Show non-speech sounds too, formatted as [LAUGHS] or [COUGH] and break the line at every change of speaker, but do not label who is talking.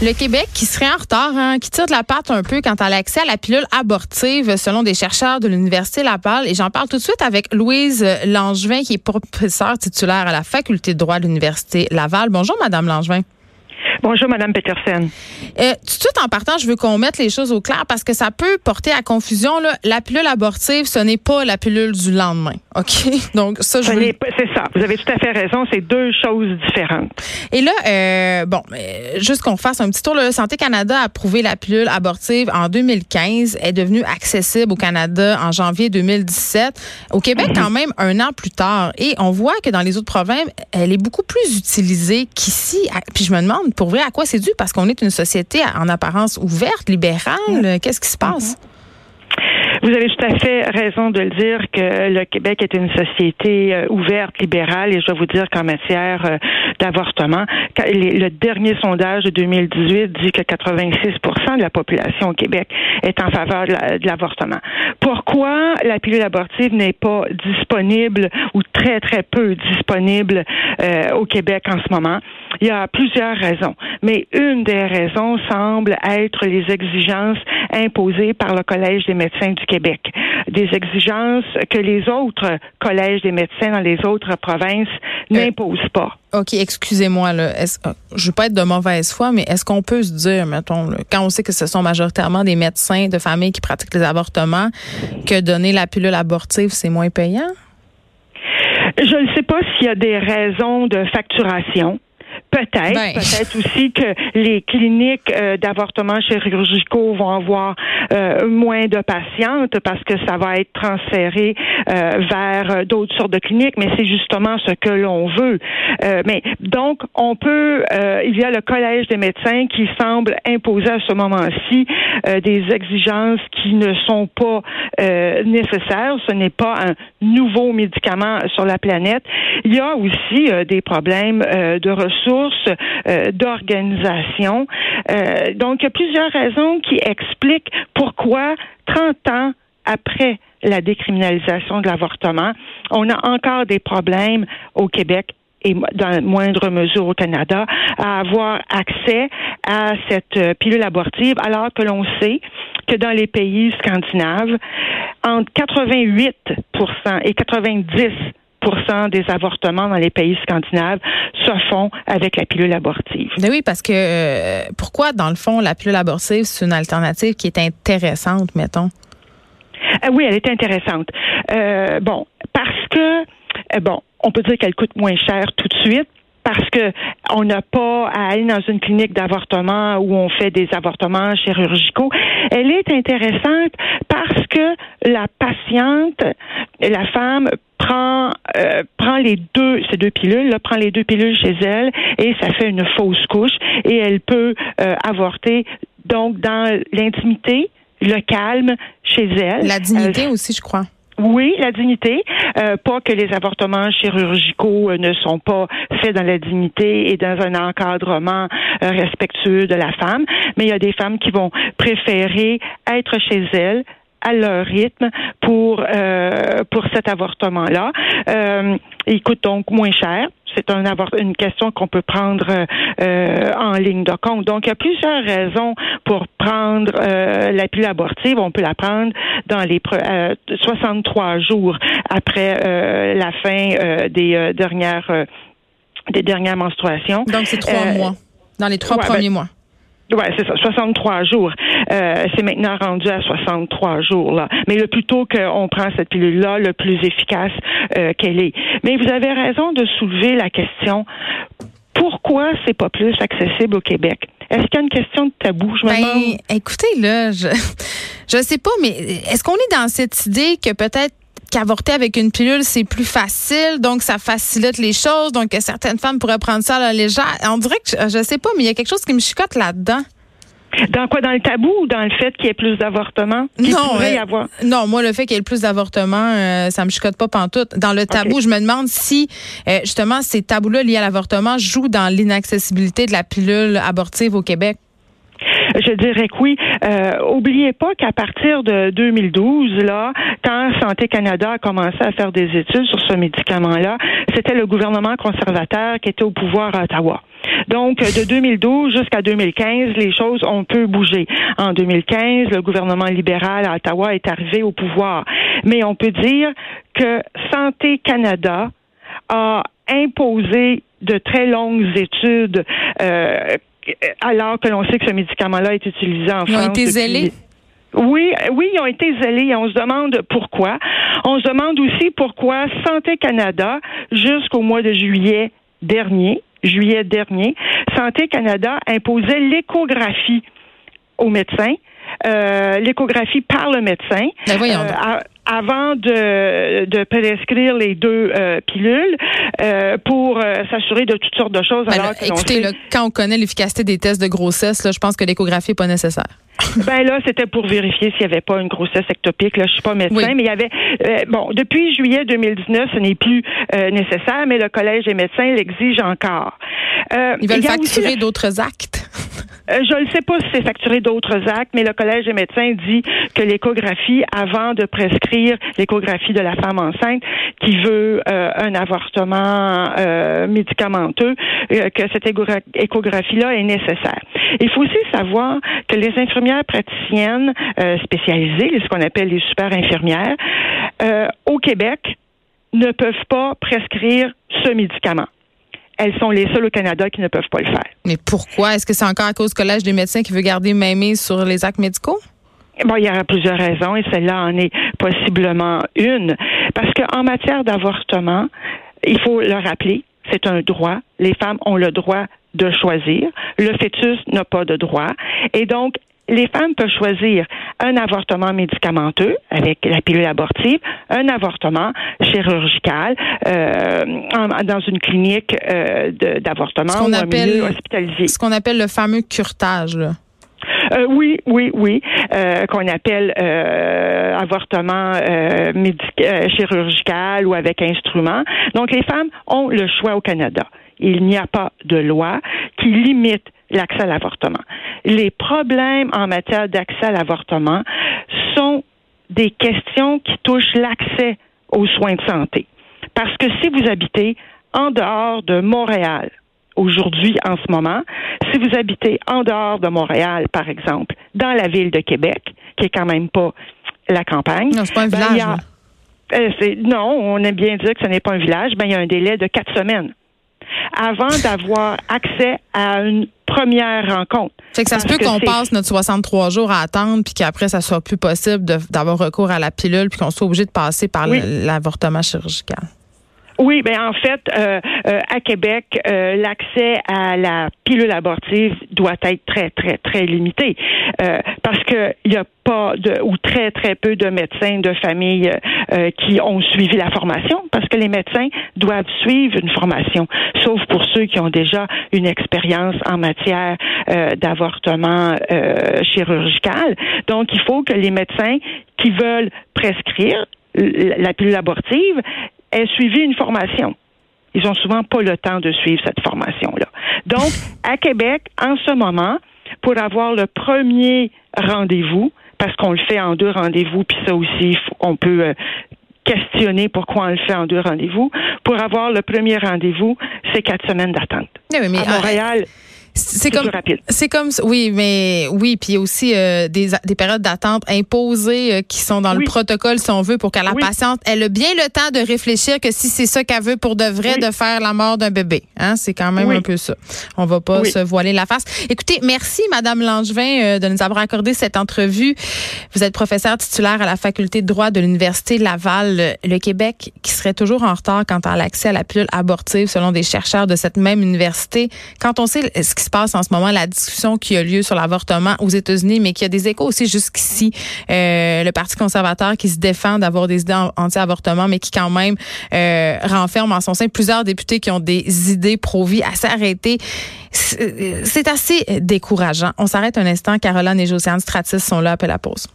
Le Québec qui serait en retard, hein, qui tire de la patte un peu quant à l'accès à la pilule abortive, selon des chercheurs de l'Université Laval. Et j'en parle tout de suite avec Louise Langevin, qui est professeure titulaire à la Faculté de droit de l'Université Laval. Bonjour, Madame Langevin.
Bonjour, Madame Peterson.
Euh, tout de suite, en partant, je veux qu'on mette les choses au clair parce que ça peut porter à confusion. Là. La pilule abortive, ce n'est pas la pilule du lendemain. [LAUGHS] OK? Donc, ça, je veux...
C'est ça. Vous avez tout à fait raison. C'est deux choses différentes.
Et là, euh, bon, euh, juste qu'on fasse un petit tour. Le Santé Canada a approuvé la pilule abortive en 2015. Elle est devenue accessible au Canada en janvier 2017. Au Québec, quand même, un an plus tard. Et on voit que dans les autres provinces, elle est beaucoup plus utilisée qu'ici. Puis je me demande, pour vrai, à quoi c'est dû? Parce qu'on est une société en apparence ouverte, libérale. Qu'est-ce qui se passe?
Vous avez tout à fait raison de le dire que le Québec est une société euh, ouverte, libérale, et je dois vous dire qu'en matière euh, d'avortement, le dernier sondage de 2018 dit que 86% de la population au Québec est en faveur de l'avortement. Pourquoi la pilule abortive n'est pas disponible ou très très peu disponible euh, au Québec en ce moment? Il y a plusieurs raisons, mais une des raisons semble être les exigences imposées par le Collège des médecins du Québec. Des exigences que les autres collèges des médecins dans les autres provinces euh, n'imposent pas.
OK, excusez-moi. Euh, je ne veux pas être de mauvaise foi, mais est-ce qu'on peut se dire, mettons, quand on sait que ce sont majoritairement des médecins de famille qui pratiquent les avortements, que donner la pilule abortive, c'est moins payant?
Je ne sais pas s'il y a des raisons de facturation. Peut-être, ben. peut-être aussi que les cliniques euh, d'avortement chirurgicaux vont avoir euh, moins de patientes parce que ça va être transféré euh, vers d'autres sortes de cliniques, mais c'est justement ce que l'on veut. mais donc, on peut, il y a le collège des médecins qui semble imposer à ce moment-ci des exigences qui ne sont pas nécessaires. Ce n'est pas un nouveau médicament sur la planète. Il y a aussi des problèmes de ressources euh, d'organisation. Euh, donc, il y a plusieurs raisons qui expliquent pourquoi 30 ans après la décriminalisation de l'avortement, on a encore des problèmes au Québec et dans moindre mesure au Canada, à avoir accès à cette euh, pilule abortive, alors que l'on sait que dans les pays scandinaves, entre 88% et 90 des avortements dans les pays scandinaves se font avec la pilule abortive.
Ben oui, parce que euh, pourquoi, dans le fond, la pilule abortive, c'est une alternative qui est intéressante, mettons?
Euh, oui, elle est intéressante. Euh, bon, parce que, bon, on peut dire qu'elle coûte moins cher tout de suite parce que on n'a pas à aller dans une clinique d'avortement où on fait des avortements chirurgicaux. Elle est intéressante parce que la patiente, la femme prend euh, prend les deux ces deux pilules, là, prend les deux pilules chez elle et ça fait une fausse couche et elle peut euh, avorter donc dans l'intimité, le calme chez elle.
La dignité aussi, je crois.
Oui, la dignité. Euh, pas que les avortements chirurgicaux ne sont pas faits dans la dignité et dans un encadrement respectueux de la femme, mais il y a des femmes qui vont préférer être chez elles, à leur rythme pour euh, pour cet avortement-là. Euh, il coûte donc moins cher. C'est un une question qu'on peut prendre euh, en ligne de compte. Donc, il y a plusieurs raisons pour prendre euh, la pilule abortive. On peut la prendre dans les 63 jours après la fin des dernières des dernières menstruations.
Donc, c'est trois mois. Dans les trois premiers
ben,
mois.
Oui, c'est ça, 63 jours. Euh, c'est maintenant rendu à 63 jours. là. Mais le plus tôt qu'on prend cette pilule-là, le plus efficace euh, qu'elle est. Mais vous avez raison de soulever la question pourquoi c'est pas plus accessible au Québec? Est-ce qu'il y a une question de tabou? Je me ben,
Écoutez, là, je je sais pas, mais est-ce qu'on est dans cette idée que peut-être qu'avorter avec une pilule, c'est plus facile, donc ça facilite les choses, donc certaines femmes pourraient prendre ça à la légère. On dirait que, je, sais pas, mais il y a quelque chose qui me chicote là-dedans.
Dans quoi? Dans le tabou ou dans le fait qu'il y ait plus d'avortements?
Non, euh, avoir? non, moi, le fait qu'il y ait plus d'avortements, euh, ça me chicote pas pantoute. Dans le tabou, je me demande si, euh, justement, ces tabous-là liés à l'avortement jouent dans l'inaccessibilité de la pilule abortive au Québec.
Je dirais que oui. Euh, oubliez pas qu'à partir de 2012, là, quand Santé Canada a commencé à faire des études sur ce médicament-là, c'était le gouvernement conservateur qui était au pouvoir à Ottawa. Donc, de 2012 jusqu'à 2015, les choses ont peu bougé. En 2015, le gouvernement libéral à Ottawa est arrivé au pouvoir. Mais on peut dire que Santé Canada a imposé de très longues études euh, alors que l'on sait que ce médicament-là est utilisé en
France. Ils ont été zélés?
Oui, oui, ils ont été zélés et on se demande pourquoi. On se demande aussi pourquoi Santé Canada, jusqu'au mois de juillet dernier, juillet dernier, Santé Canada imposait l'échographie aux médecins. Euh, l'échographie par le médecin.
Ben euh,
avant de, de prescrire les deux euh, pilules pour s'assurer de toutes sortes de choses.
Ben alors écoutez, quand on connaît l'efficacité des tests de grossesse, là, je pense que l'échographie n'est pas nécessaire. [LAUGHS]
ben là, c'était pour vérifier s'il n'y avait pas une grossesse ectopique. Là, je suis pas médecin, mais il y avait bon depuis juillet 2019, ce n'est plus nécessaire, mais le collège des médecins l'exige encore.
Ils veulent facturer d'autres actes.
Euh, je ne sais pas si c'est facturé d'autres actes, mais le Collège des médecins dit que l'échographie, avant de prescrire l'échographie de la femme enceinte qui veut euh, un avortement euh, médicamenteux, que cette échographie-là est nécessaire. Il faut aussi savoir que les infirmières praticiennes spécialisées, ce qu'on appelle les super infirmières, au Québec, ne peuvent pas prescrire ce médicament elles sont les seules au Canada qui ne peuvent pas le faire.
Mais pourquoi? Est-ce que c'est encore à cause du Collège des médecins qui veut garder même sur les actes médicaux?
Bon, il y a plusieurs raisons et celle-là en est possiblement une. Parce qu'en matière d'avortement, il faut le rappeler, c'est un droit. Les femmes ont le droit de choisir. Le fœtus n'a pas de droit. Et donc, les femmes peuvent choisir un avortement médicamenteux avec la pilule abortive, un avortement chirurgical euh, dans une clinique euh, d'avortement ou un milieu hospitalisé.
Ce qu'on appelle le fameux curtage. Là.
Euh, oui, oui, oui, euh, qu'on appelle euh, avortement euh, chirurgical ou avec instrument. Donc, les femmes ont le choix au Canada. Il n'y a pas de loi qui limite l'accès à l'avortement. Les problèmes en matière d'accès à l'avortement sont des questions qui touchent l'accès aux soins de santé. Parce que si vous habitez en dehors de Montréal, aujourd'hui, en ce moment, si vous habitez en dehors de Montréal, par exemple, dans la ville de Québec, qui est quand même pas la campagne.
Non, c'est pas un ben, village.
Euh, non, on aime bien dire que ce n'est pas un village. Ben, il y a un délai de quatre semaines avant d'avoir accès à une première rencontre.
Fait que ça se peut qu'on passe notre 63 jours à attendre puis qu'après ça soit plus possible d'avoir recours à la pilule puis qu'on soit obligé de passer par l'avortement chirurgical.
Oui, ben en fait, euh, euh, à Québec, euh, l'accès à la pilule abortive doit être très, très, très limité parce que il y a pas de ou très, très peu de médecins de famille qui ont suivi la formation parce que les médecins doivent suivre une formation, sauf pour ceux qui ont déjà une expérience en matière d'avortement chirurgical. Donc, il faut que les médecins qui veulent prescrire la pilule abortive aient suivi une formation. Ils ont souvent pas le temps de suivre cette formation-là. Donc, à Québec, en ce moment, pour avoir le premier rendez-vous, parce qu'on le fait en deux rendez-vous, puis ça aussi, on peut euh, questionner pourquoi on le fait en deux rendez-vous. Pour avoir le premier rendez-vous, c'est quatre semaines d'attente. à ah, Montréal,
c'est comme, c'est comme, oui, mais oui, puis aussi euh, des, des périodes d'attente imposées euh, qui sont dans le protocole, si on veut, pour que la patiente ait bien le temps de réfléchir que si c'est ça qu'elle veut pour de vrai, de faire la mort d'un bébé. Hein, c'est quand même un peu ça. On va pas se voiler la face. Écoutez, merci, Madame Langevin, euh, de nous avoir accordé cette entrevue. Vous êtes professeure titulaire à la faculté de droit de l'Université Laval, le Québec, qui serait toujours en retard quant à l'accès à la pilule abortive, selon des chercheurs de cette même université. Quand on sait ce qui se passe en ce moment, la discussion qui a lieu sur l'avortement aux États-Unis, mais qui a des échos aussi jusqu'ici. Euh, le Parti conservateur qui se défend d'avoir des idées anti-avortement, mais qui quand même euh, renferme en son sein plusieurs députés qui ont des idées pro-vie assez arrêtées. C'est assez décourageant. On s'arrête un instant. Caroline et Josiane Stratis sont là après la pause.